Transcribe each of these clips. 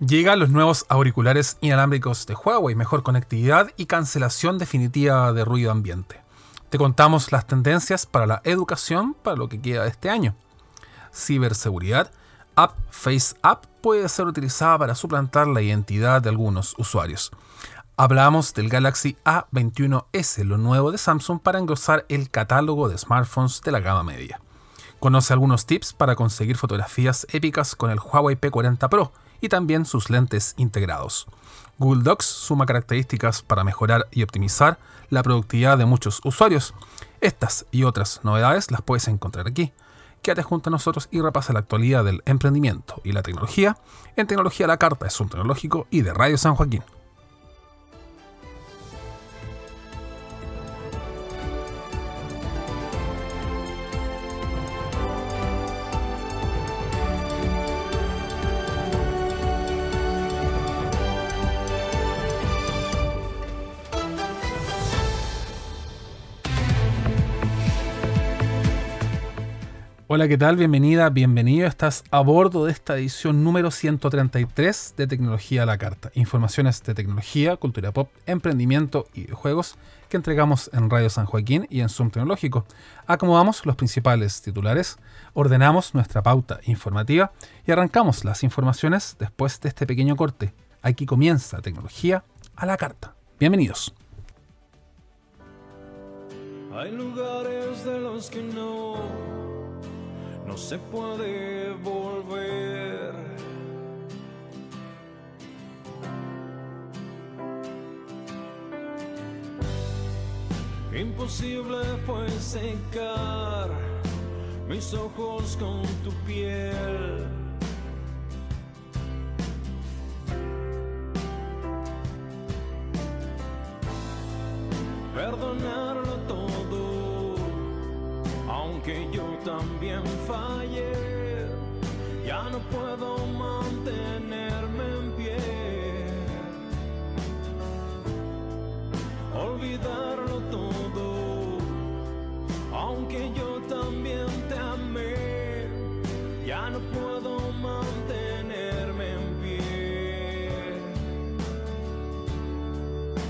Llegan los nuevos auriculares inalámbricos de Huawei, mejor conectividad y cancelación definitiva de ruido ambiente. Te contamos las tendencias para la educación para lo que queda de este año. Ciberseguridad. App Face App puede ser utilizada para suplantar la identidad de algunos usuarios. Hablamos del Galaxy A21S, lo nuevo de Samsung para engrosar el catálogo de smartphones de la gama media. Conoce algunos tips para conseguir fotografías épicas con el Huawei P40 Pro y también sus lentes integrados. Google Docs suma características para mejorar y optimizar la productividad de muchos usuarios. Estas y otras novedades las puedes encontrar aquí. Quédate junto a nosotros y repasa la actualidad del emprendimiento y la tecnología en Tecnología a la Carta es un tecnológico y de Radio San Joaquín. Hola, ¿qué tal? Bienvenida, bienvenido. Estás a bordo de esta edición número 133 de Tecnología a la Carta. Informaciones de tecnología, cultura pop, emprendimiento y juegos que entregamos en Radio San Joaquín y en Zoom Tecnológico. Acomodamos los principales titulares, ordenamos nuestra pauta informativa y arrancamos las informaciones después de este pequeño corte. Aquí comienza Tecnología a la Carta. Bienvenidos. Hay lugares de los que no no se puede volver. Imposible fue secar mis ojos con tu piel. Perdonarlo todo, aunque yo también fallé, ya no puedo mantenerme en pie. Olvidarlo todo, aunque yo también te amé, ya no puedo mantenerme en pie.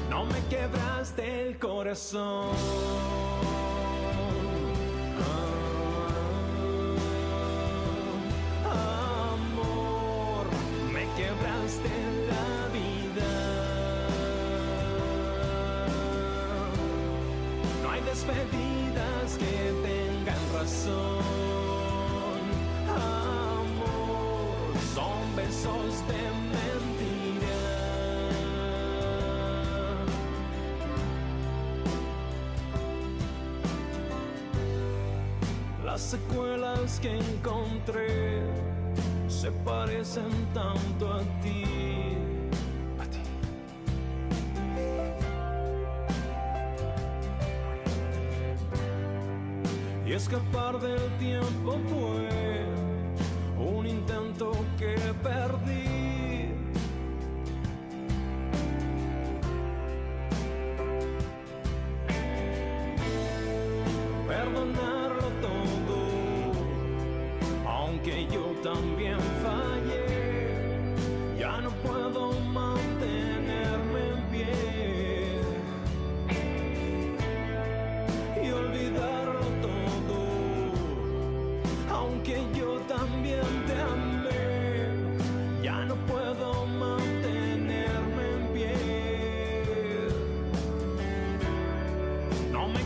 No me quebraste el corazón. Despedidas que tengan razón. Amor, son besos de mentira. Las secuelas que encontré se parecen tanto a ti escapar del tiempo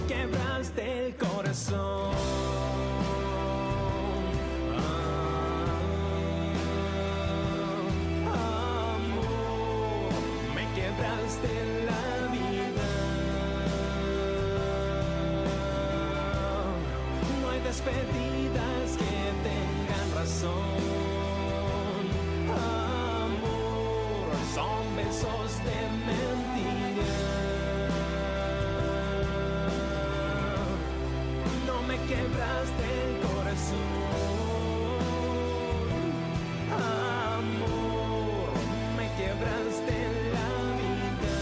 quebraste el corazón. Ah, amor, me quebraste la vida. No hay despedidas que tengan razón. Amor, son besos de mentira. No me quebraste el corazón. Amor, me quebraste la vida.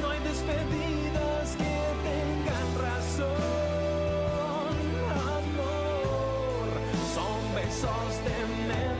No hay despedidas que tengan razón. Amor, son besos de mentira.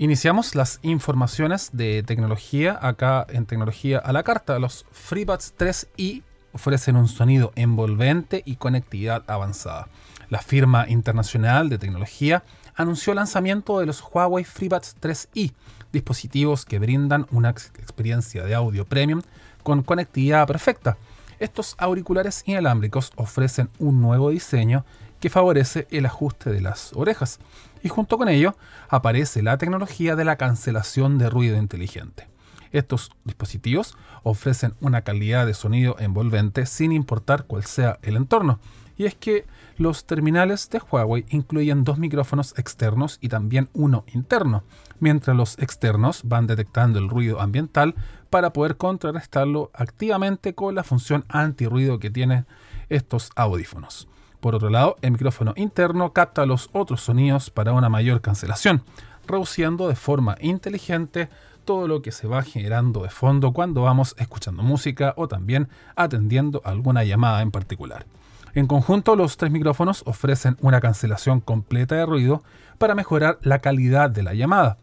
Iniciamos las informaciones de tecnología acá en Tecnología a la Carta. Los FreeBuds 3i ofrecen un sonido envolvente y conectividad avanzada. La firma internacional de tecnología anunció el lanzamiento de los Huawei FreeBuds 3i, dispositivos que brindan una ex- experiencia de audio premium con conectividad perfecta. Estos auriculares inalámbricos ofrecen un nuevo diseño que favorece el ajuste de las orejas y junto con ello aparece la tecnología de la cancelación de ruido inteligente. Estos dispositivos ofrecen una calidad de sonido envolvente sin importar cuál sea el entorno. Y es que los terminales de Huawei incluyen dos micrófonos externos y también uno interno, mientras los externos van detectando el ruido ambiental para poder contrarrestarlo activamente con la función antirruido que tienen estos audífonos. Por otro lado, el micrófono interno capta los otros sonidos para una mayor cancelación, reduciendo de forma inteligente todo lo que se va generando de fondo cuando vamos escuchando música o también atendiendo alguna llamada en particular. En conjunto, los tres micrófonos ofrecen una cancelación completa de ruido para mejorar la calidad de la llamada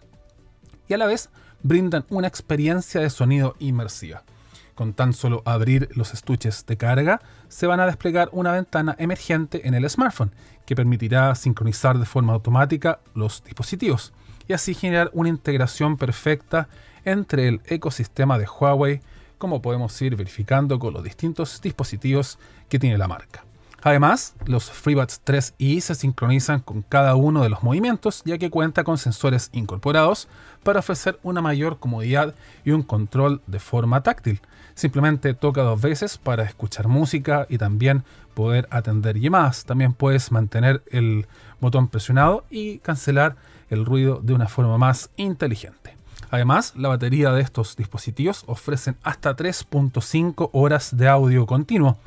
y a la vez brindan una experiencia de sonido inmersiva. Con tan solo abrir los estuches de carga, se van a desplegar una ventana emergente en el smartphone que permitirá sincronizar de forma automática los dispositivos y así generar una integración perfecta entre el ecosistema de Huawei, como podemos ir verificando con los distintos dispositivos que tiene la marca. Además, los FreeBuds 3i se sincronizan con cada uno de los movimientos, ya que cuenta con sensores incorporados para ofrecer una mayor comodidad y un control de forma táctil. Simplemente toca dos veces para escuchar música y también poder atender llamadas. También puedes mantener el botón presionado y cancelar el ruido de una forma más inteligente. Además, la batería de estos dispositivos ofrecen hasta 3.5 horas de audio continuo,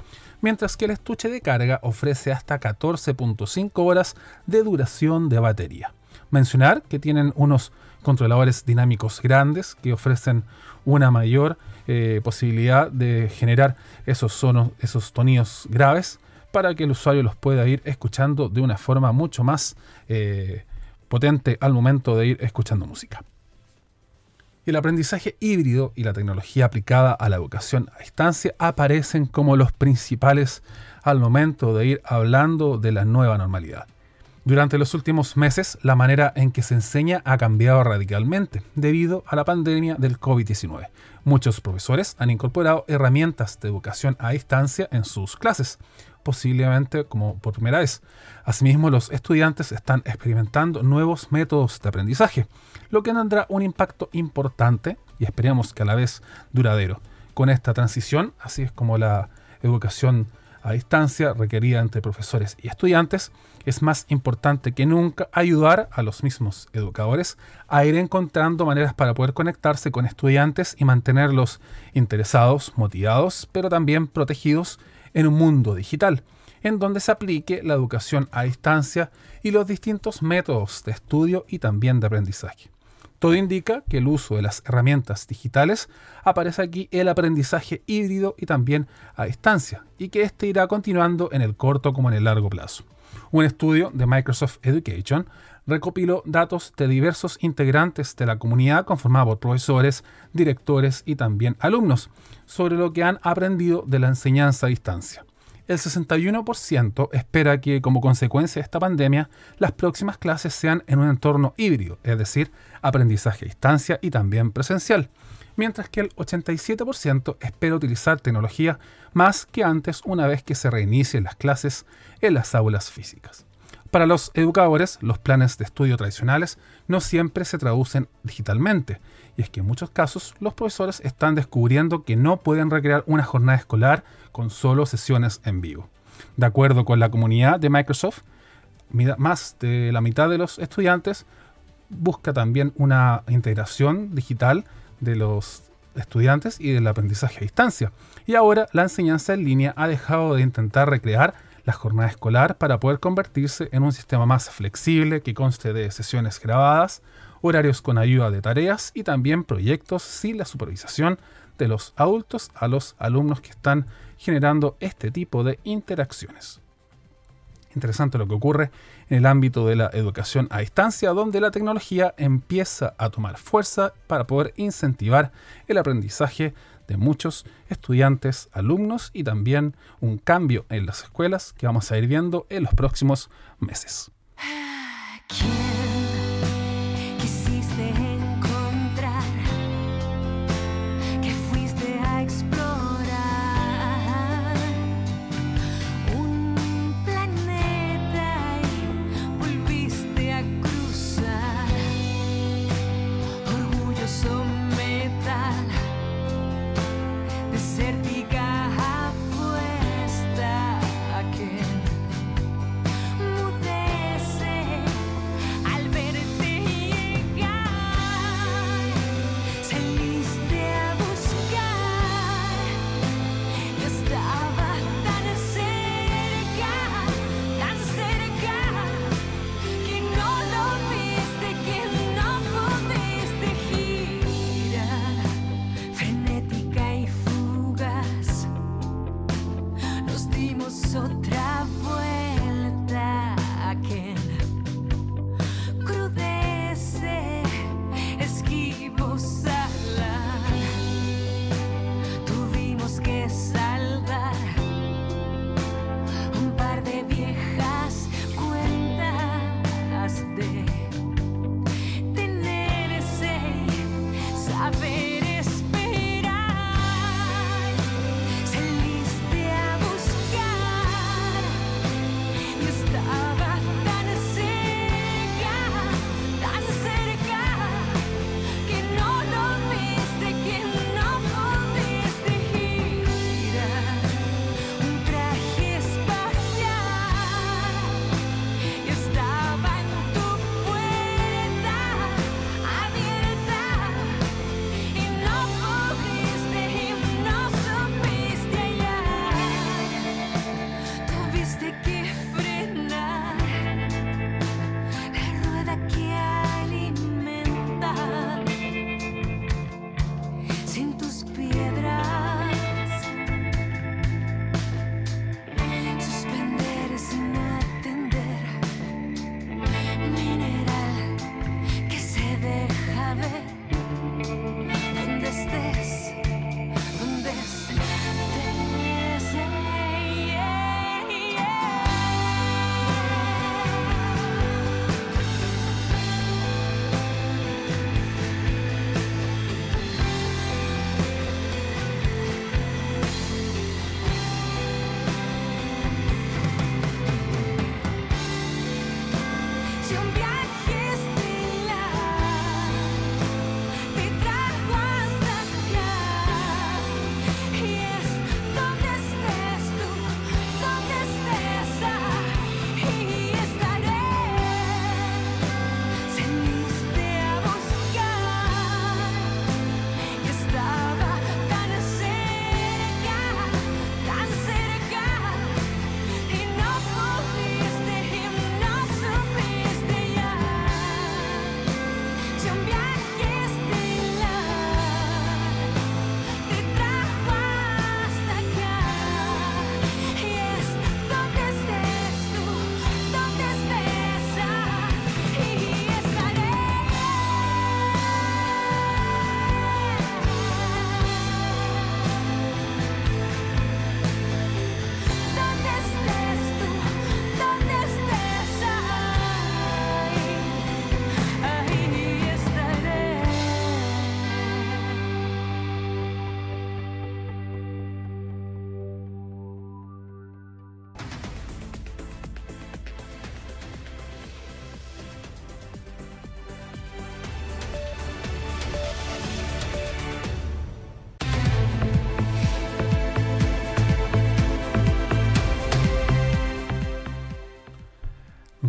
mientras que el estuche de carga ofrece hasta 14.5 horas de duración de batería. Mencionar que tienen unos controladores dinámicos grandes que ofrecen una mayor eh, posibilidad de generar esos, sonos, esos sonidos graves para que el usuario los pueda ir escuchando de una forma mucho más eh, potente al momento de ir escuchando música. El aprendizaje híbrido y la tecnología aplicada a la educación a distancia aparecen como los principales al momento de ir hablando de la nueva normalidad. Durante los últimos meses, la manera en que se enseña ha cambiado radicalmente debido a la pandemia del COVID-19. Muchos profesores han incorporado herramientas de educación a distancia en sus clases, posiblemente como por primera vez. Asimismo, los estudiantes están experimentando nuevos métodos de aprendizaje, lo que tendrá un impacto importante y esperemos que a la vez duradero, con esta transición, así es como la educación a distancia requerida entre profesores y estudiantes, es más importante que nunca ayudar a los mismos educadores a ir encontrando maneras para poder conectarse con estudiantes y mantenerlos interesados, motivados, pero también protegidos en un mundo digital, en donde se aplique la educación a distancia y los distintos métodos de estudio y también de aprendizaje. Todo indica que el uso de las herramientas digitales aparece aquí el aprendizaje híbrido y también a distancia, y que éste irá continuando en el corto como en el largo plazo. Un estudio de Microsoft Education recopiló datos de diversos integrantes de la comunidad conformada por profesores, directores y también alumnos sobre lo que han aprendido de la enseñanza a distancia el 61% espera que como consecuencia de esta pandemia las próximas clases sean en un entorno híbrido, es decir, aprendizaje a distancia y también presencial, mientras que el 87% espera utilizar tecnología más que antes una vez que se reinicien las clases en las aulas físicas. Para los educadores, los planes de estudio tradicionales no siempre se traducen digitalmente, y es que en muchos casos los profesores están descubriendo que no pueden recrear una jornada escolar con solo sesiones en vivo. De acuerdo con la comunidad de Microsoft, más de la mitad de los estudiantes busca también una integración digital de los estudiantes y del aprendizaje a distancia. Y ahora la enseñanza en línea ha dejado de intentar recrear la jornada escolar para poder convertirse en un sistema más flexible que conste de sesiones grabadas, horarios con ayuda de tareas y también proyectos sin la supervisación de los adultos a los alumnos que están generando este tipo de interacciones. Interesante lo que ocurre en el ámbito de la educación a distancia, donde la tecnología empieza a tomar fuerza para poder incentivar el aprendizaje de muchos estudiantes, alumnos y también un cambio en las escuelas que vamos a ir viendo en los próximos meses.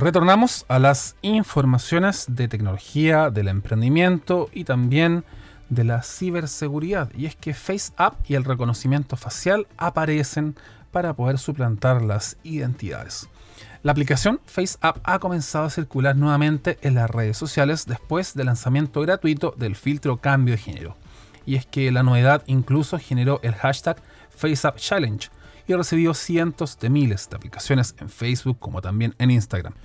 Retornamos a las informaciones de tecnología, del emprendimiento y también de la ciberseguridad. Y es que FaceApp y el reconocimiento facial aparecen para poder suplantar las identidades. La aplicación FaceApp ha comenzado a circular nuevamente en las redes sociales después del lanzamiento gratuito del filtro cambio de género. Y es que la novedad incluso generó el hashtag FaceApp Challenge y recibió cientos de miles de aplicaciones en Facebook como también en Instagram.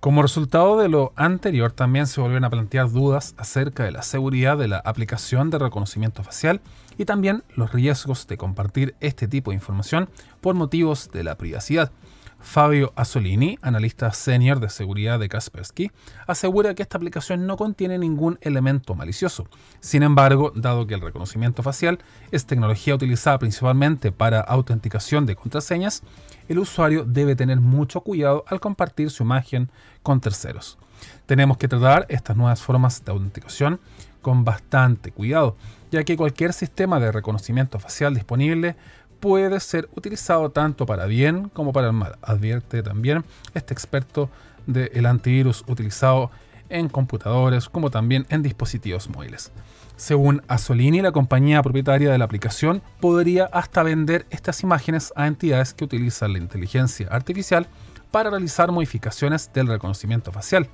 Como resultado de lo anterior, también se volvieron a plantear dudas acerca de la seguridad de la aplicación de reconocimiento facial y también los riesgos de compartir este tipo de información por motivos de la privacidad. Fabio Asolini, analista senior de seguridad de Kaspersky, asegura que esta aplicación no contiene ningún elemento malicioso. Sin embargo, dado que el reconocimiento facial es tecnología utilizada principalmente para autenticación de contraseñas, el usuario debe tener mucho cuidado al compartir su imagen con terceros. Tenemos que tratar estas nuevas formas de autenticación con bastante cuidado, ya que cualquier sistema de reconocimiento facial disponible puede ser utilizado tanto para bien como para el mal, advierte también este experto del antivirus utilizado en computadores como también en dispositivos móviles. Según Asolini, la compañía propietaria de la aplicación podría hasta vender estas imágenes a entidades que utilizan la inteligencia artificial para realizar modificaciones del reconocimiento facial.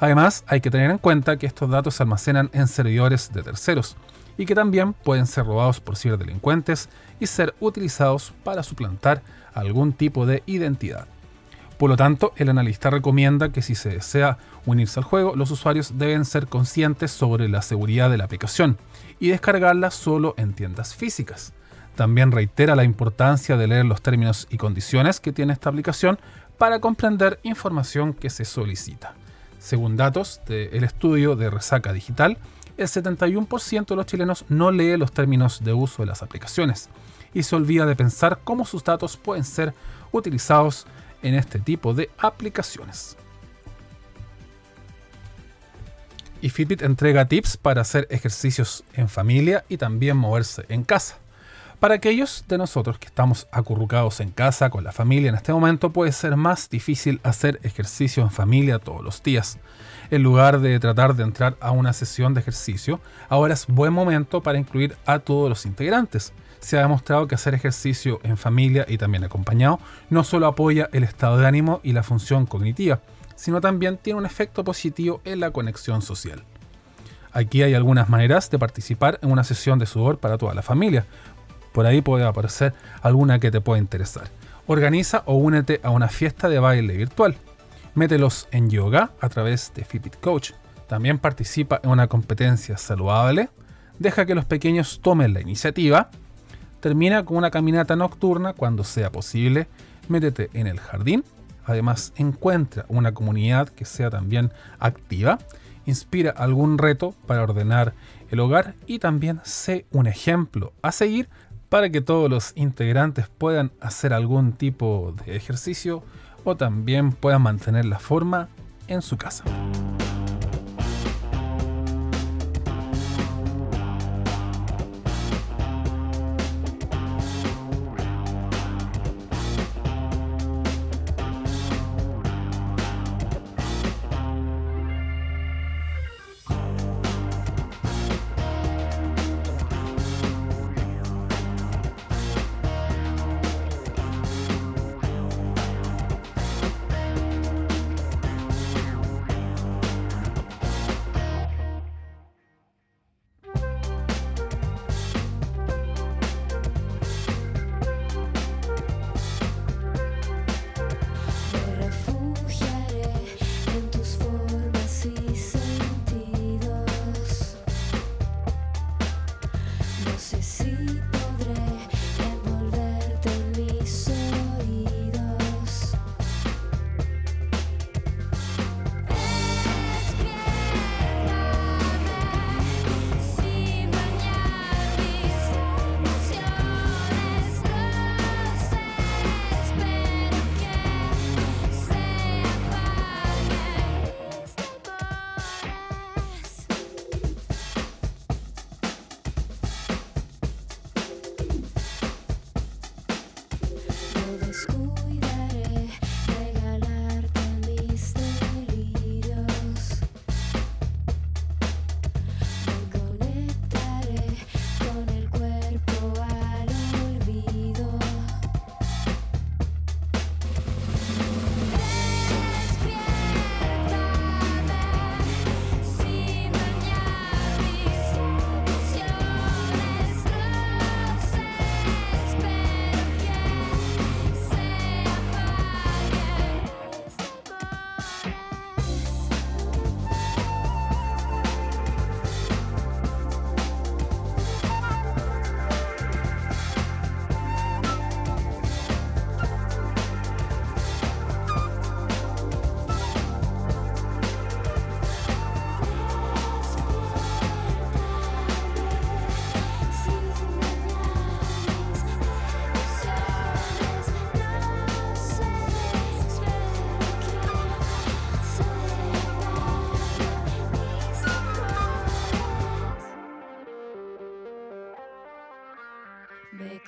Además, hay que tener en cuenta que estos datos se almacenan en servidores de terceros y que también pueden ser robados por ciberdelincuentes y ser utilizados para suplantar algún tipo de identidad. Por lo tanto, el analista recomienda que si se desea unirse al juego, los usuarios deben ser conscientes sobre la seguridad de la aplicación y descargarla solo en tiendas físicas. También reitera la importancia de leer los términos y condiciones que tiene esta aplicación para comprender información que se solicita. Según datos del estudio de Resaca Digital, el 71% de los chilenos no lee los términos de uso de las aplicaciones y se olvida de pensar cómo sus datos pueden ser utilizados en este tipo de aplicaciones. Y Fitbit entrega tips para hacer ejercicios en familia y también moverse en casa. Para aquellos de nosotros que estamos acurrucados en casa con la familia en este momento puede ser más difícil hacer ejercicio en familia todos los días. En lugar de tratar de entrar a una sesión de ejercicio, ahora es buen momento para incluir a todos los integrantes. Se ha demostrado que hacer ejercicio en familia y también acompañado no solo apoya el estado de ánimo y la función cognitiva, sino también tiene un efecto positivo en la conexión social. Aquí hay algunas maneras de participar en una sesión de sudor para toda la familia. Por ahí puede aparecer alguna que te pueda interesar. Organiza o únete a una fiesta de baile virtual. Mételos en yoga a través de Fitbit Coach. También participa en una competencia saludable. Deja que los pequeños tomen la iniciativa. Termina con una caminata nocturna cuando sea posible. Métete en el jardín. Además, encuentra una comunidad que sea también activa. Inspira algún reto para ordenar el hogar y también sé un ejemplo a seguir para que todos los integrantes puedan hacer algún tipo de ejercicio o también puedan mantener la forma en su casa.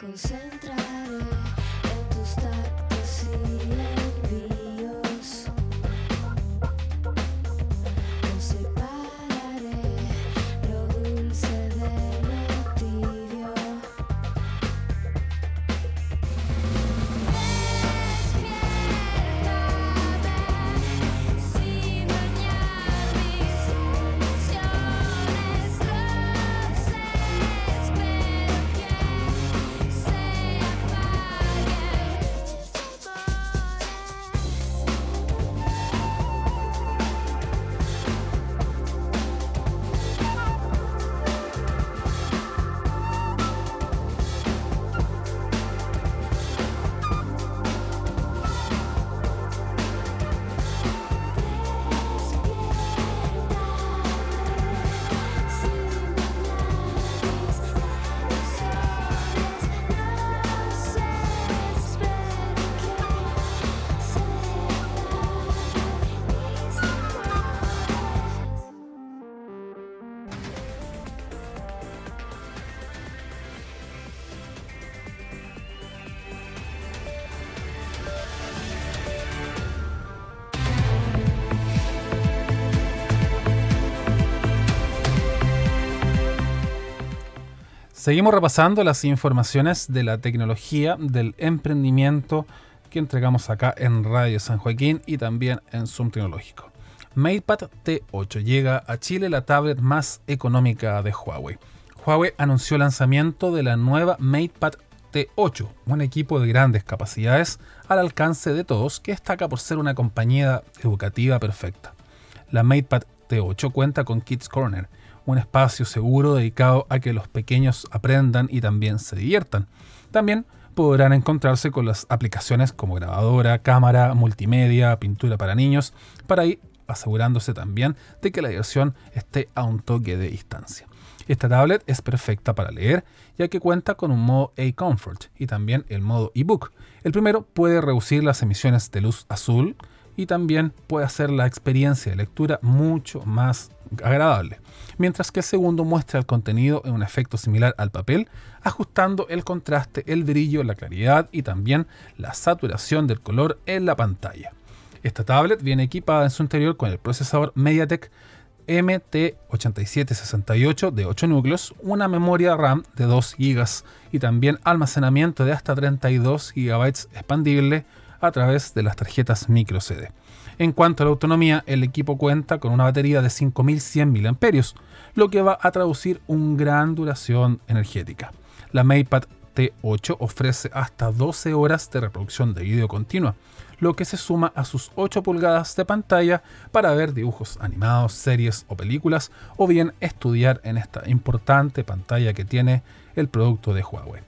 concentrar. Seguimos repasando las informaciones de la tecnología, del emprendimiento que entregamos acá en Radio San Joaquín y también en Zoom Tecnológico. MatePad T8 llega a Chile la tablet más económica de Huawei. Huawei anunció el lanzamiento de la nueva MatePad T8, un equipo de grandes capacidades al alcance de todos que destaca por ser una compañía educativa perfecta. La MatePad T8 cuenta con Kids Corner, un espacio seguro dedicado a que los pequeños aprendan y también se diviertan. También podrán encontrarse con las aplicaciones como grabadora, cámara, multimedia, pintura para niños, para ir asegurándose también de que la diversión esté a un toque de distancia. Esta tablet es perfecta para leer, ya que cuenta con un modo A-Comfort y también el modo ebook. El primero puede reducir las emisiones de luz azul y también puede hacer la experiencia de lectura mucho más agradable, mientras que el segundo muestra el contenido en un efecto similar al papel, ajustando el contraste, el brillo, la claridad y también la saturación del color en la pantalla. Esta tablet viene equipada en su interior con el procesador MediaTek MT8768 de 8 núcleos, una memoria RAM de 2 GB y también almacenamiento de hasta 32 GB expandible a través de las tarjetas micro CD. En cuanto a la autonomía, el equipo cuenta con una batería de 5100 mAh, lo que va a traducir una gran duración energética. La MatePad T8 ofrece hasta 12 horas de reproducción de video continua, lo que se suma a sus 8 pulgadas de pantalla para ver dibujos animados, series o películas, o bien estudiar en esta importante pantalla que tiene el producto de Huawei.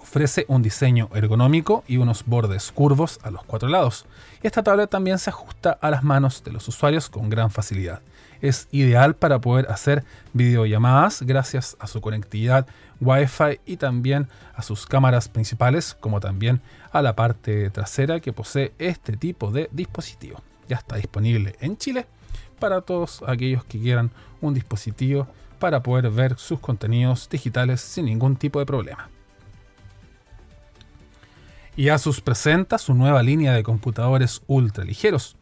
Ofrece un diseño ergonómico y unos bordes curvos a los cuatro lados. Esta tablet también se ajusta a las manos de los usuarios con gran facilidad. Es ideal para poder hacer videollamadas gracias a su conectividad Wi-Fi y también a sus cámaras principales, como también a la parte trasera que posee este tipo de dispositivo. Ya está disponible en Chile para todos aquellos que quieran un dispositivo para poder ver sus contenidos digitales sin ningún tipo de problema. Y Asus presenta su nueva línea de computadores ultra ligeros.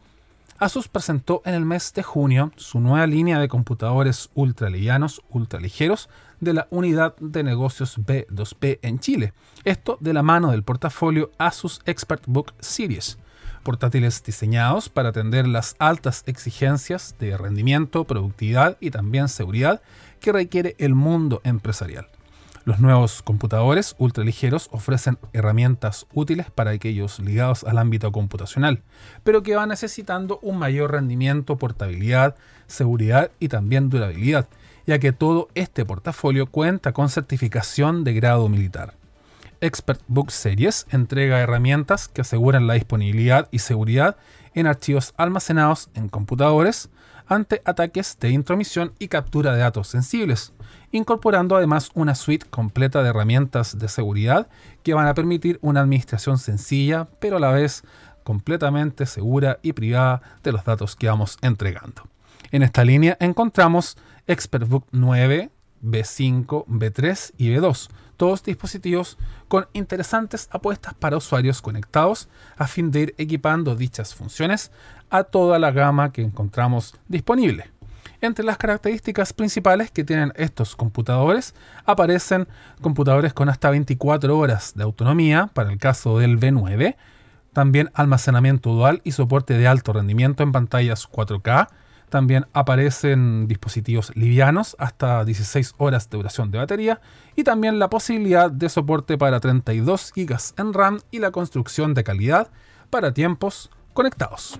Asus presentó en el mes de junio su nueva línea de computadores ultra livianos, ultra ligeros de la unidad de negocios B2P en Chile. Esto de la mano del portafolio Asus ExpertBook Series. Portátiles diseñados para atender las altas exigencias de rendimiento, productividad y también seguridad que requiere el mundo empresarial. Los nuevos computadores ultraligeros ofrecen herramientas útiles para aquellos ligados al ámbito computacional, pero que van necesitando un mayor rendimiento, portabilidad, seguridad y también durabilidad, ya que todo este portafolio cuenta con certificación de grado militar. ExpertBook Series entrega herramientas que aseguran la disponibilidad y seguridad en archivos almacenados en computadores ante ataques de intromisión y captura de datos sensibles, incorporando además una suite completa de herramientas de seguridad que van a permitir una administración sencilla, pero a la vez completamente segura y privada de los datos que vamos entregando. En esta línea encontramos ExpertBook 9, B5, B3 y B2, todos dispositivos con interesantes apuestas para usuarios conectados a fin de ir equipando dichas funciones a toda la gama que encontramos disponible. Entre las características principales que tienen estos computadores aparecen computadores con hasta 24 horas de autonomía para el caso del V9, también almacenamiento dual y soporte de alto rendimiento en pantallas 4K, también aparecen dispositivos livianos hasta 16 horas de duración de batería y también la posibilidad de soporte para 32 GB en RAM y la construcción de calidad para tiempos conectados.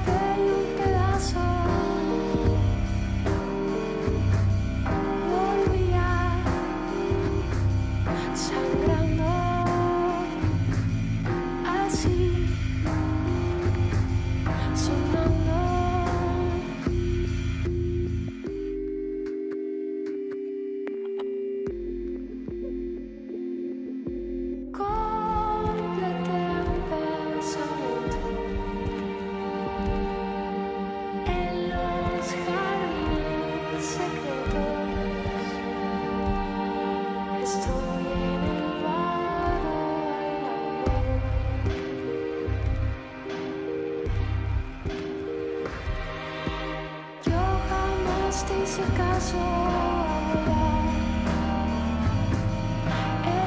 un espacio así sonando piedad. hace caso ahora.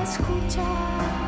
Escucha.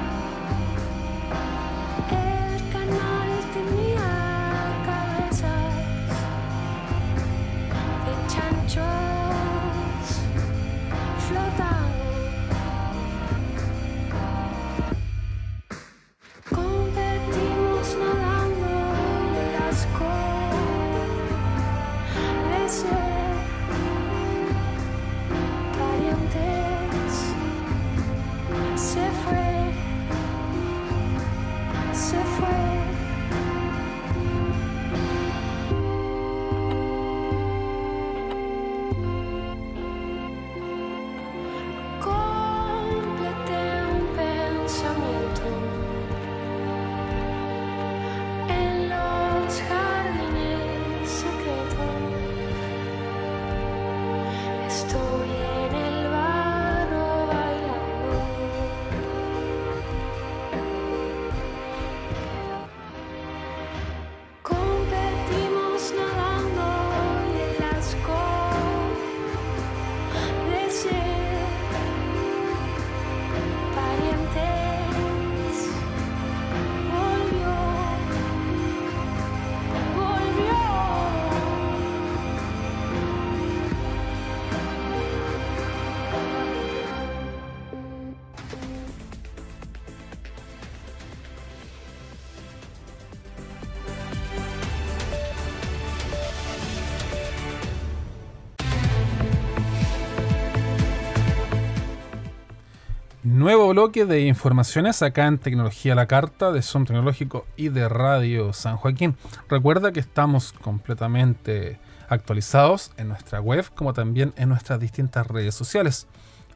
Nuevo bloque de informaciones acá en Tecnología la Carta de Zoom Tecnológico y de Radio San Joaquín. Recuerda que estamos completamente actualizados en nuestra web como también en nuestras distintas redes sociales.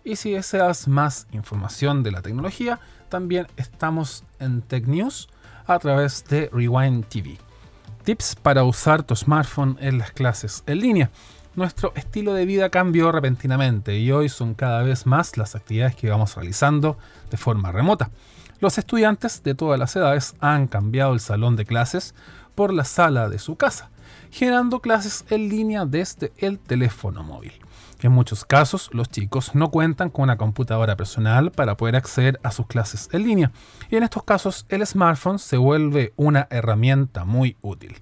Y si deseas más información de la tecnología, también estamos en Tech News a través de Rewind TV. Tips para usar tu smartphone en las clases en línea. Nuestro estilo de vida cambió repentinamente y hoy son cada vez más las actividades que vamos realizando de forma remota. Los estudiantes de todas las edades han cambiado el salón de clases por la sala de su casa, generando clases en línea desde el teléfono móvil. En muchos casos, los chicos no cuentan con una computadora personal para poder acceder a sus clases en línea, y en estos casos el smartphone se vuelve una herramienta muy útil.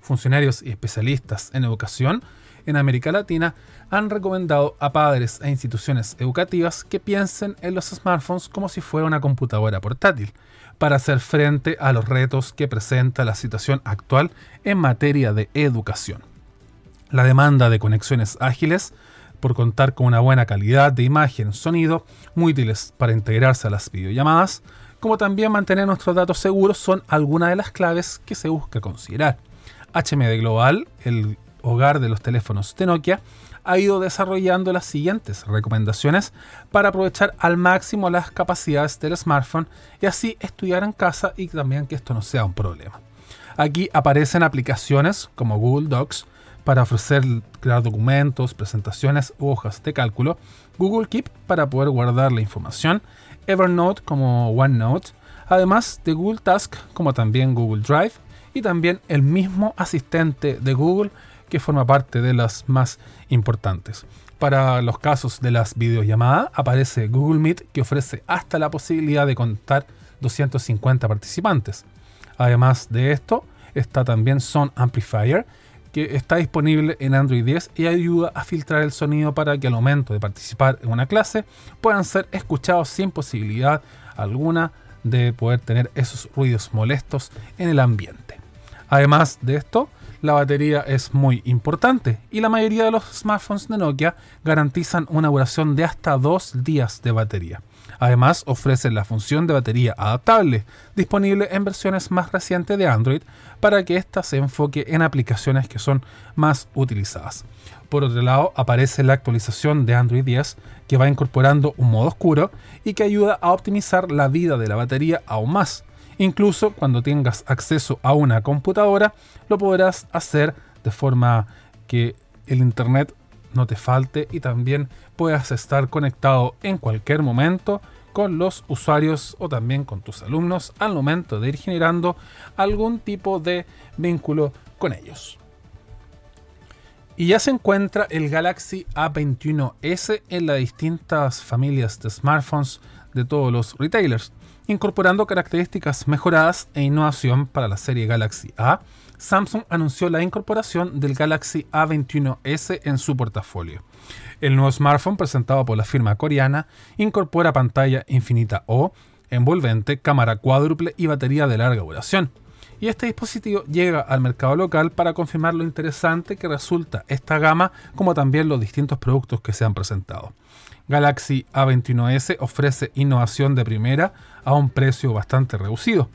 Funcionarios y especialistas en educación en América Latina han recomendado a padres e instituciones educativas que piensen en los smartphones como si fuera una computadora portátil, para hacer frente a los retos que presenta la situación actual en materia de educación. La demanda de conexiones ágiles, por contar con una buena calidad de imagen, sonido, muy útiles para integrarse a las videollamadas, como también mantener nuestros datos seguros son algunas de las claves que se busca considerar. HMD Global, el hogar de los teléfonos de Nokia, ha ido desarrollando las siguientes recomendaciones para aprovechar al máximo las capacidades del smartphone y así estudiar en casa y también que esto no sea un problema. Aquí aparecen aplicaciones como Google Docs para ofrecer crear documentos, presentaciones u hojas de cálculo, Google Keep para poder guardar la información, Evernote como OneNote, además de Google Task como también Google Drive y también el mismo asistente de Google que forma parte de las más importantes. Para los casos de las videollamadas aparece Google Meet que ofrece hasta la posibilidad de contar 250 participantes. Además de esto, está también Sound Amplifier que está disponible en Android 10 y ayuda a filtrar el sonido para que al momento de participar en una clase puedan ser escuchados sin posibilidad alguna de poder tener esos ruidos molestos en el ambiente. Además de esto, la batería es muy importante y la mayoría de los smartphones de Nokia garantizan una duración de hasta dos días de batería. Además, ofrecen la función de batería adaptable, disponible en versiones más recientes de Android, para que ésta se enfoque en aplicaciones que son más utilizadas. Por otro lado, aparece la actualización de Android 10, que va incorporando un modo oscuro y que ayuda a optimizar la vida de la batería aún más. Incluso cuando tengas acceso a una computadora, lo podrás hacer de forma que el internet no te falte y también puedas estar conectado en cualquier momento con los usuarios o también con tus alumnos al momento de ir generando algún tipo de vínculo con ellos. Y ya se encuentra el Galaxy A21s en las distintas familias de smartphones de todos los retailers, incorporando características mejoradas e innovación para la serie Galaxy A. Samsung anunció la incorporación del Galaxy A21s en su portafolio. El nuevo smartphone presentado por la firma coreana incorpora pantalla infinita O, envolvente, cámara cuádruple y batería de larga duración. Y este dispositivo llega al mercado local para confirmar lo interesante que resulta esta gama, como también los distintos productos que se han presentado. Galaxy A21s ofrece innovación de primera a un precio bastante reducido.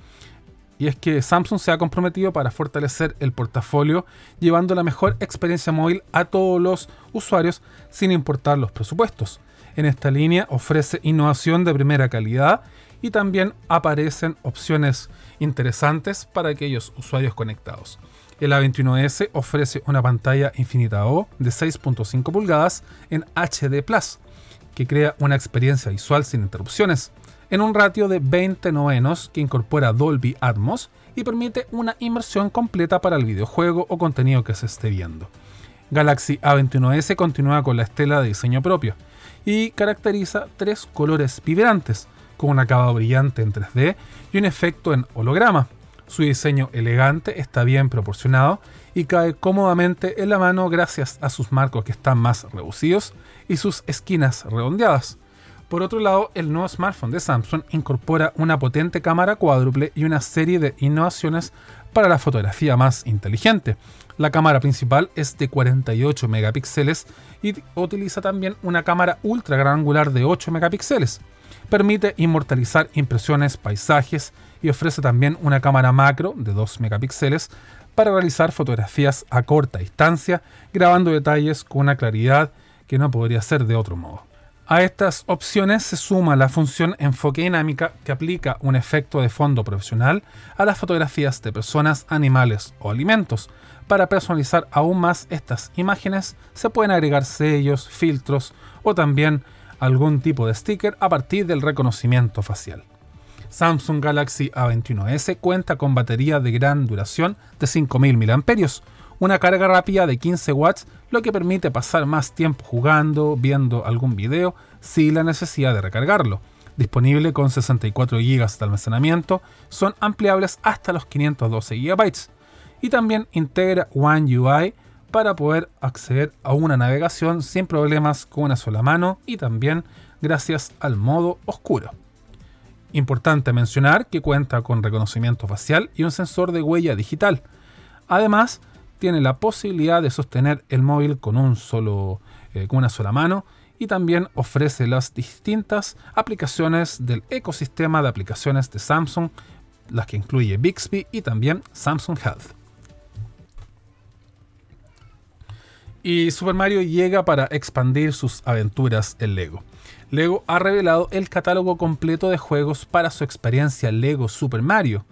Y es que Samsung se ha comprometido para fortalecer el portafolio llevando la mejor experiencia móvil a todos los usuarios sin importar los presupuestos. En esta línea ofrece innovación de primera calidad y también aparecen opciones interesantes para aquellos usuarios conectados. El A21s ofrece una pantalla Infinita O de 6.5 pulgadas en HD Plus, que crea una experiencia visual sin interrupciones, en un ratio de 20 novenos que incorpora Dolby Atmos y permite una inmersión completa para el videojuego o contenido que se esté viendo. Galaxy A21s continúa con la estela de diseño propio y caracteriza tres colores vibrantes, con un acabado brillante en 3D y un efecto en holograma. Su diseño elegante está bien proporcionado y cae cómodamente en la mano gracias a sus marcos que están más reducidos y sus esquinas redondeadas. Por otro lado, el nuevo smartphone de Samsung incorpora una potente cámara cuádruple y una serie de innovaciones para la fotografía más inteligente. La cámara principal es de 48 megapíxeles y utiliza también una cámara ultra gran angular de 8 megapíxeles permite inmortalizar impresiones, paisajes y ofrece también una cámara macro de 2 megapíxeles para realizar fotografías a corta distancia, grabando detalles con una claridad que no podría ser de otro modo. A estas opciones se suma la función enfoque dinámica que aplica un efecto de fondo profesional a las fotografías de personas, animales o alimentos. Para personalizar aún más estas imágenes se pueden agregar sellos, filtros o también algún tipo de sticker a partir del reconocimiento facial. Samsung Galaxy A21s cuenta con batería de gran duración de 5000 mAh, una carga rápida de 15 watts, lo que permite pasar más tiempo jugando, viendo algún video, sin la necesidad de recargarlo. Disponible con 64 GB de almacenamiento, son ampliables hasta los 512 GB. Y también integra One UI para poder acceder a una navegación sin problemas con una sola mano y también gracias al modo oscuro. Importante mencionar que cuenta con reconocimiento facial y un sensor de huella digital. Además, tiene la posibilidad de sostener el móvil con, un solo, eh, con una sola mano y también ofrece las distintas aplicaciones del ecosistema de aplicaciones de Samsung, las que incluye Bixby y también Samsung Health. Y Super Mario llega para expandir sus aventuras en Lego. Lego ha revelado el catálogo completo de juegos para su experiencia Lego Super Mario.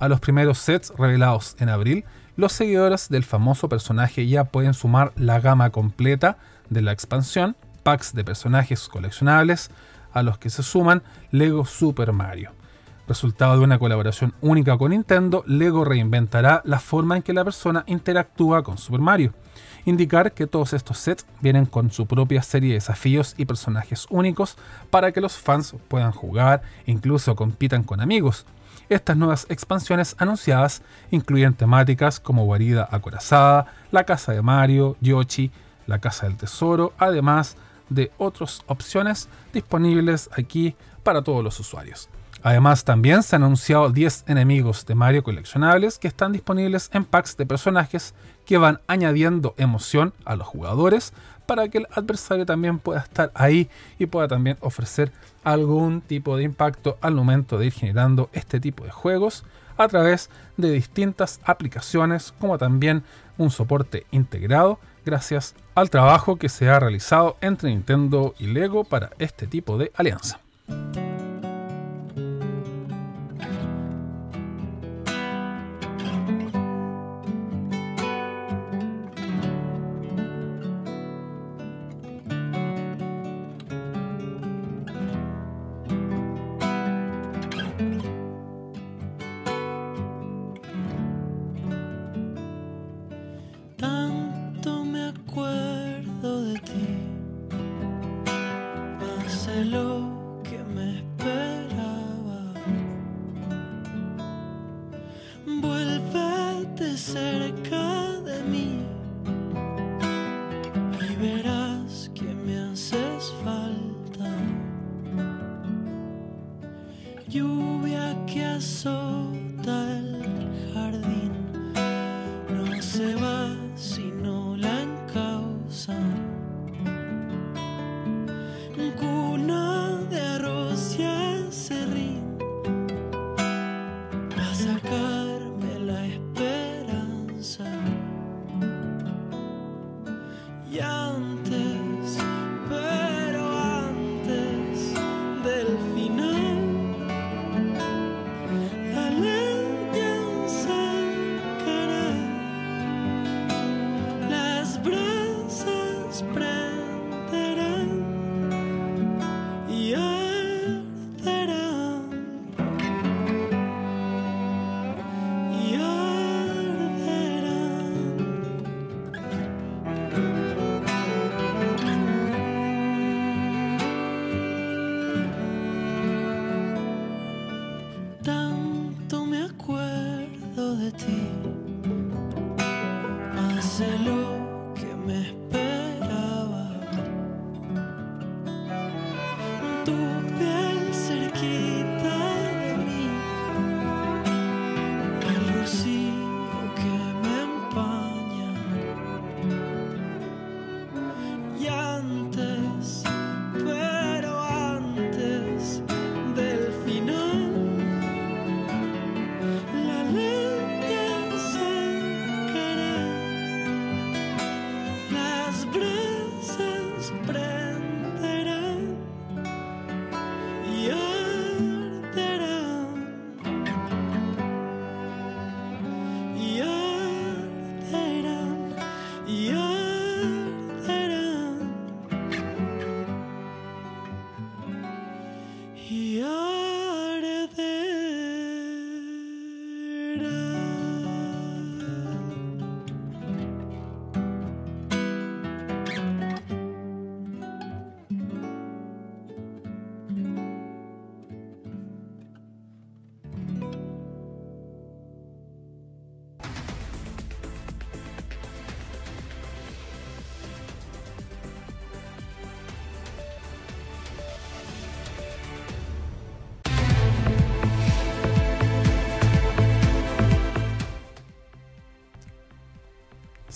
A los primeros sets revelados en abril, los seguidores del famoso personaje ya pueden sumar la gama completa de la expansión, packs de personajes coleccionables, a los que se suman Lego Super Mario. Resultado de una colaboración única con Nintendo, Lego reinventará la forma en que la persona interactúa con Super Mario indicar que todos estos sets vienen con su propia serie de desafíos y personajes únicos para que los fans puedan jugar incluso compitan con amigos. Estas nuevas expansiones anunciadas incluyen temáticas como Guarida Acorazada, la Casa de Mario, Yoshi, la Casa del Tesoro, además de otras opciones disponibles aquí para todos los usuarios. Además, también se han anunciado 10 enemigos de Mario coleccionables que están disponibles en packs de personajes que van añadiendo emoción a los jugadores para que el adversario también pueda estar ahí y pueda también ofrecer algún tipo de impacto al momento de ir generando este tipo de juegos a través de distintas aplicaciones como también un soporte integrado gracias al trabajo que se ha realizado entre Nintendo y Lego para este tipo de alianza. Lluvia que azota el jardín. No se va si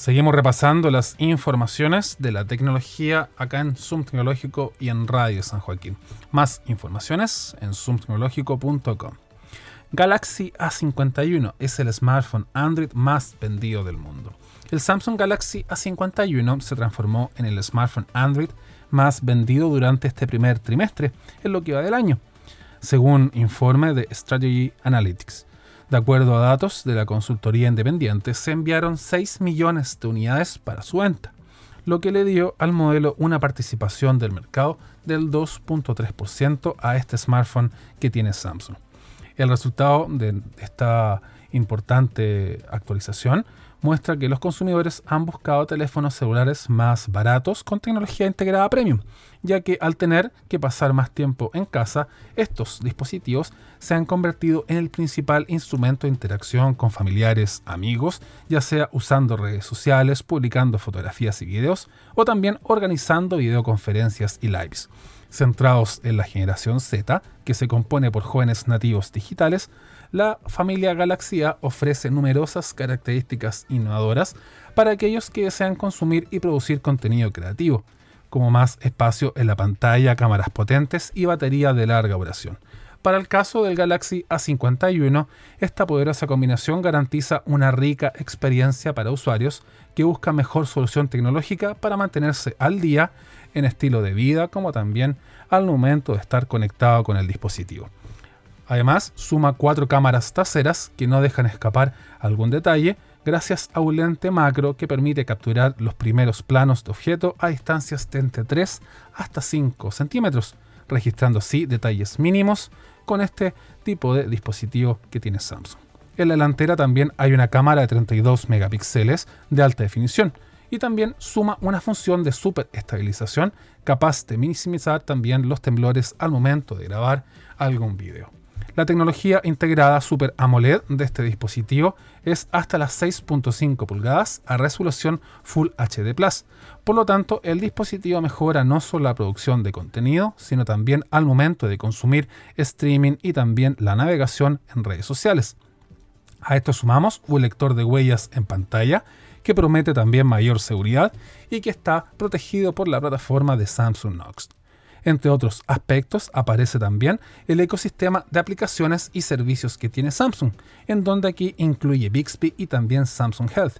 Seguimos repasando las informaciones de la tecnología acá en Zoom Tecnológico y en Radio San Joaquín. Más informaciones en zoomtecnológico.com. Galaxy A51 es el smartphone Android más vendido del mundo. El Samsung Galaxy A51 se transformó en el smartphone Android más vendido durante este primer trimestre, en lo que va del año, según informe de Strategy Analytics. De acuerdo a datos de la consultoría independiente, se enviaron 6 millones de unidades para su venta, lo que le dio al modelo una participación del mercado del 2.3% a este smartphone que tiene Samsung. El resultado de esta importante actualización muestra que los consumidores han buscado teléfonos celulares más baratos con tecnología integrada premium, ya que al tener que pasar más tiempo en casa, estos dispositivos se han convertido en el principal instrumento de interacción con familiares, amigos, ya sea usando redes sociales, publicando fotografías y videos, o también organizando videoconferencias y lives. Centrados en la generación Z, que se compone por jóvenes nativos digitales, la familia Galaxy A ofrece numerosas características innovadoras para aquellos que desean consumir y producir contenido creativo, como más espacio en la pantalla, cámaras potentes y batería de larga duración. Para el caso del Galaxy A51, esta poderosa combinación garantiza una rica experiencia para usuarios que buscan mejor solución tecnológica para mantenerse al día en estilo de vida como también al momento de estar conectado con el dispositivo. Además, suma cuatro cámaras traseras que no dejan escapar algún detalle gracias a un lente macro que permite capturar los primeros planos de objeto a distancias de entre 3 hasta 5 centímetros, registrando así detalles mínimos con este tipo de dispositivo que tiene Samsung. En la delantera también hay una cámara de 32 megapíxeles de alta definición y también suma una función de super estabilización capaz de minimizar también los temblores al momento de grabar algún video. La tecnología integrada Super AMOLED de este dispositivo es hasta las 6.5 pulgadas a resolución Full HD Plus. Por lo tanto, el dispositivo mejora no solo la producción de contenido, sino también al momento de consumir streaming y también la navegación en redes sociales. A esto sumamos un lector de huellas en pantalla que promete también mayor seguridad y que está protegido por la plataforma de Samsung Knox. Entre otros aspectos aparece también el ecosistema de aplicaciones y servicios que tiene Samsung, en donde aquí incluye Bixby y también Samsung Health,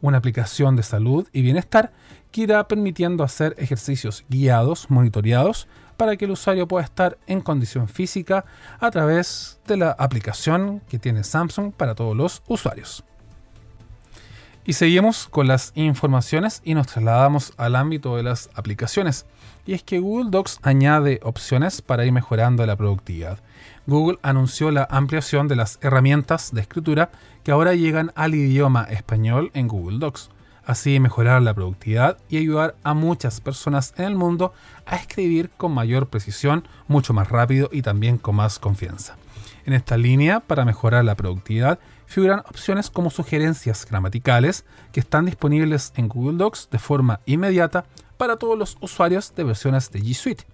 una aplicación de salud y bienestar que irá permitiendo hacer ejercicios guiados, monitoreados, para que el usuario pueda estar en condición física a través de la aplicación que tiene Samsung para todos los usuarios. Y seguimos con las informaciones y nos trasladamos al ámbito de las aplicaciones. Y es que Google Docs añade opciones para ir mejorando la productividad. Google anunció la ampliación de las herramientas de escritura que ahora llegan al idioma español en Google Docs. Así mejorar la productividad y ayudar a muchas personas en el mundo a escribir con mayor precisión, mucho más rápido y también con más confianza. En esta línea, para mejorar la productividad, figuran opciones como sugerencias gramaticales que están disponibles en Google Docs de forma inmediata para todos los usuarios de versiones de G Suite.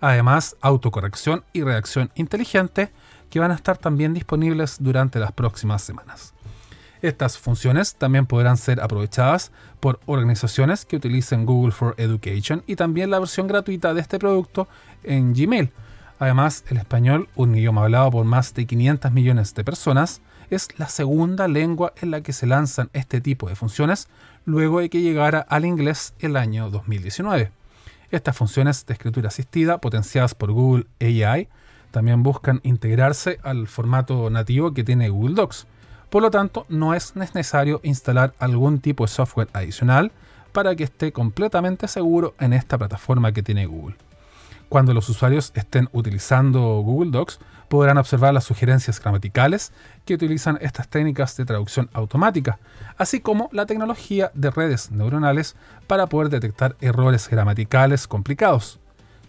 Además, autocorrección y redacción inteligente que van a estar también disponibles durante las próximas semanas. Estas funciones también podrán ser aprovechadas por organizaciones que utilicen Google for Education y también la versión gratuita de este producto en Gmail. Además, el español, un idioma hablado por más de 500 millones de personas, es la segunda lengua en la que se lanzan este tipo de funciones luego de que llegara al inglés el año 2019. Estas funciones de escritura asistida, potenciadas por Google AI, también buscan integrarse al formato nativo que tiene Google Docs. Por lo tanto, no es necesario instalar algún tipo de software adicional para que esté completamente seguro en esta plataforma que tiene Google. Cuando los usuarios estén utilizando Google Docs, podrán observar las sugerencias gramaticales que utilizan estas técnicas de traducción automática, así como la tecnología de redes neuronales para poder detectar errores gramaticales complicados.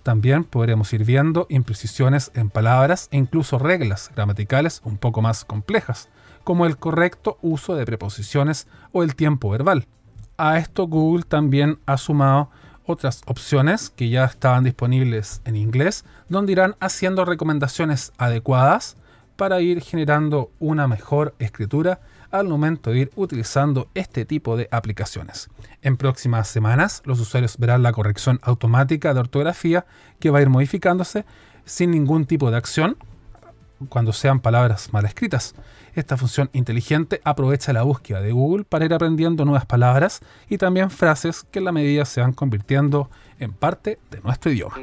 También podremos ir viendo imprecisiones en palabras e incluso reglas gramaticales un poco más complejas, como el correcto uso de preposiciones o el tiempo verbal. A esto Google también ha sumado otras opciones que ya estaban disponibles en inglés, donde irán haciendo recomendaciones adecuadas para ir generando una mejor escritura al momento de ir utilizando este tipo de aplicaciones. En próximas semanas los usuarios verán la corrección automática de ortografía que va a ir modificándose sin ningún tipo de acción cuando sean palabras mal escritas. Esta función inteligente aprovecha la búsqueda de Google para ir aprendiendo nuevas palabras y también frases que en la medida se van convirtiendo en parte de nuestro idioma.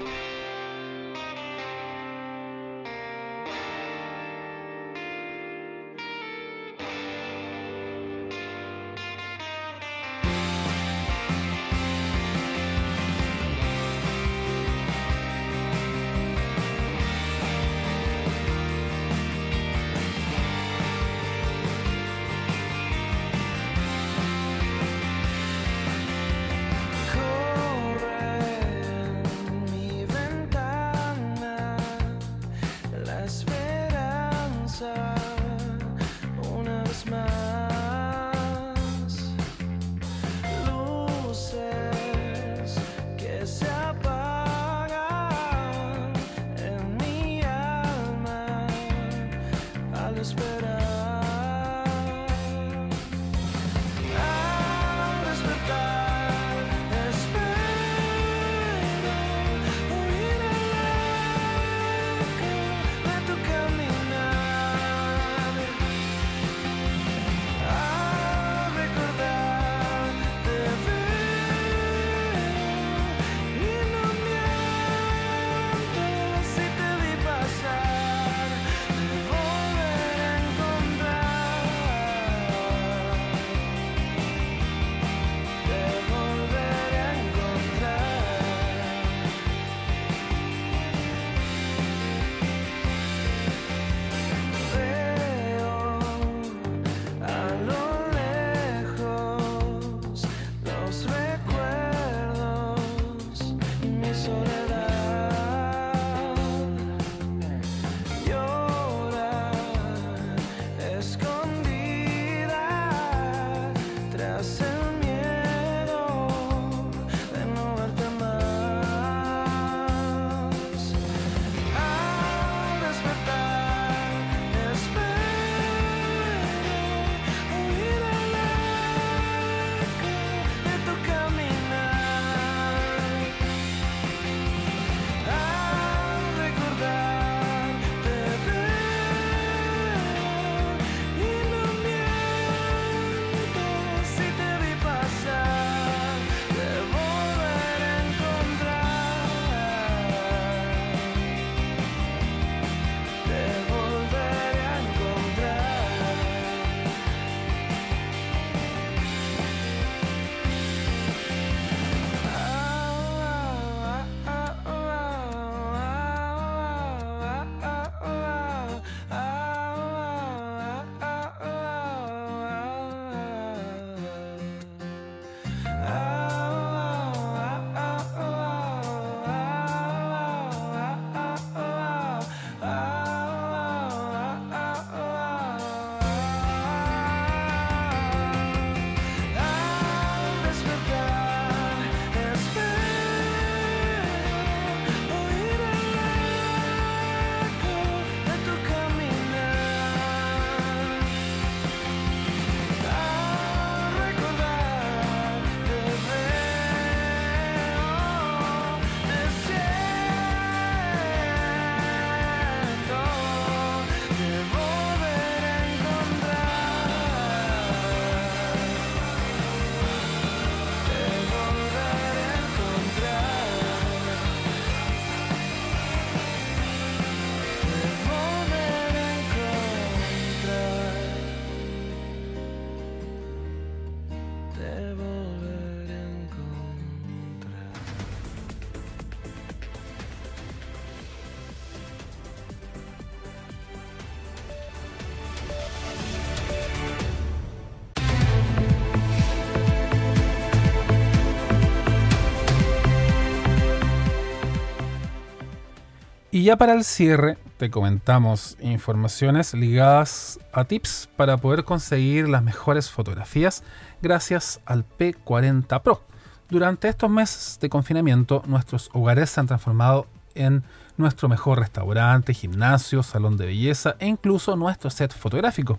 Y ya para el cierre, te comentamos informaciones ligadas a tips para poder conseguir las mejores fotografías gracias al P40 Pro. Durante estos meses de confinamiento, nuestros hogares se han transformado en nuestro mejor restaurante, gimnasio, salón de belleza e incluso nuestro set fotográfico.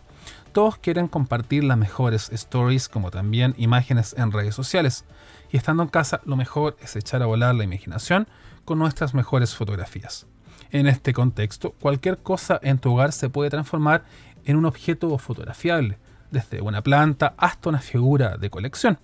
Todos quieren compartir las mejores stories como también imágenes en redes sociales. Y estando en casa, lo mejor es echar a volar la imaginación con nuestras mejores fotografías. En este contexto, cualquier cosa en tu hogar se puede transformar en un objeto fotografiable, desde una planta hasta una figura de colección.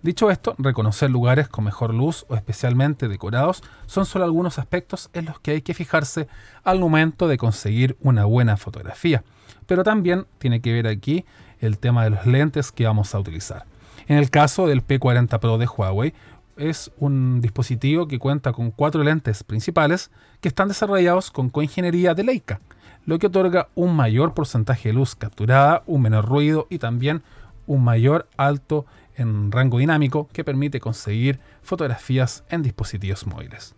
Dicho esto, reconocer lugares con mejor luz o especialmente decorados son solo algunos aspectos en los que hay que fijarse al momento de conseguir una buena fotografía. Pero también tiene que ver aquí el tema de los lentes que vamos a utilizar. En el caso del P40 Pro de Huawei, es un dispositivo que cuenta con cuatro lentes principales que están desarrollados con coingeniería de Leica, lo que otorga un mayor porcentaje de luz capturada, un menor ruido y también un mayor alto en rango dinámico que permite conseguir fotografías en dispositivos móviles.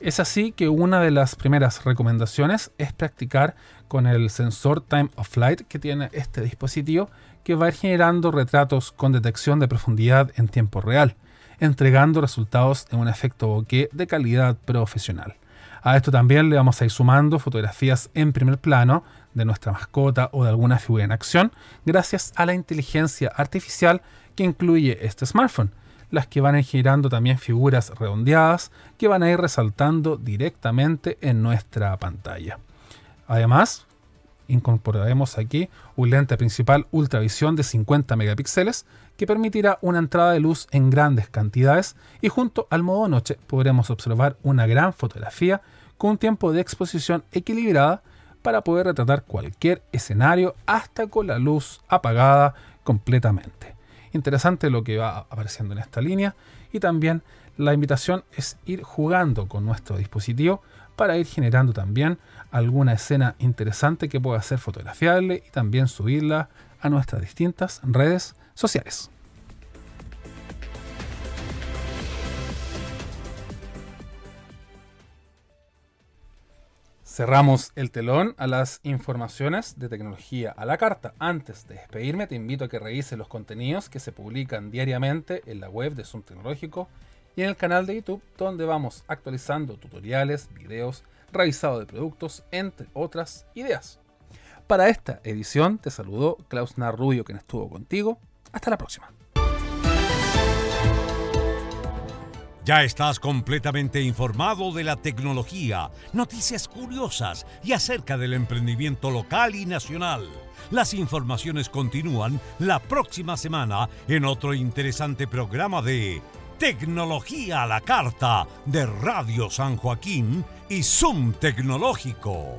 Es así que una de las primeras recomendaciones es practicar con el sensor Time of Flight que tiene este dispositivo que va a ir generando retratos con detección de profundidad en tiempo real entregando resultados en un efecto bokeh de calidad profesional. A esto también le vamos a ir sumando fotografías en primer plano de nuestra mascota o de alguna figura en acción, gracias a la inteligencia artificial que incluye este smartphone, las que van a ir generando también figuras redondeadas que van a ir resaltando directamente en nuestra pantalla. Además, incorporaremos aquí un lente principal ultravisión de 50 megapíxeles que permitirá una entrada de luz en grandes cantidades y junto al modo noche podremos observar una gran fotografía con un tiempo de exposición equilibrada para poder retratar cualquier escenario hasta con la luz apagada completamente. Interesante lo que va apareciendo en esta línea y también la invitación es ir jugando con nuestro dispositivo para ir generando también alguna escena interesante que pueda ser fotografiable y también subirla a nuestras distintas redes sociales. Cerramos el telón a las informaciones de tecnología a la carta. Antes de despedirme, te invito a que revises los contenidos que se publican diariamente en la web de Zoom Tecnológico y en el canal de YouTube, donde vamos actualizando tutoriales, videos, revisado de productos, entre otras ideas. Para esta edición te saludó Klaus Narrubio, quien estuvo contigo. Hasta la próxima. Ya estás completamente informado de la tecnología, noticias curiosas y acerca del emprendimiento local y nacional. Las informaciones continúan la próxima semana en otro interesante programa de Tecnología a la Carta de Radio San Joaquín y Zoom Tecnológico.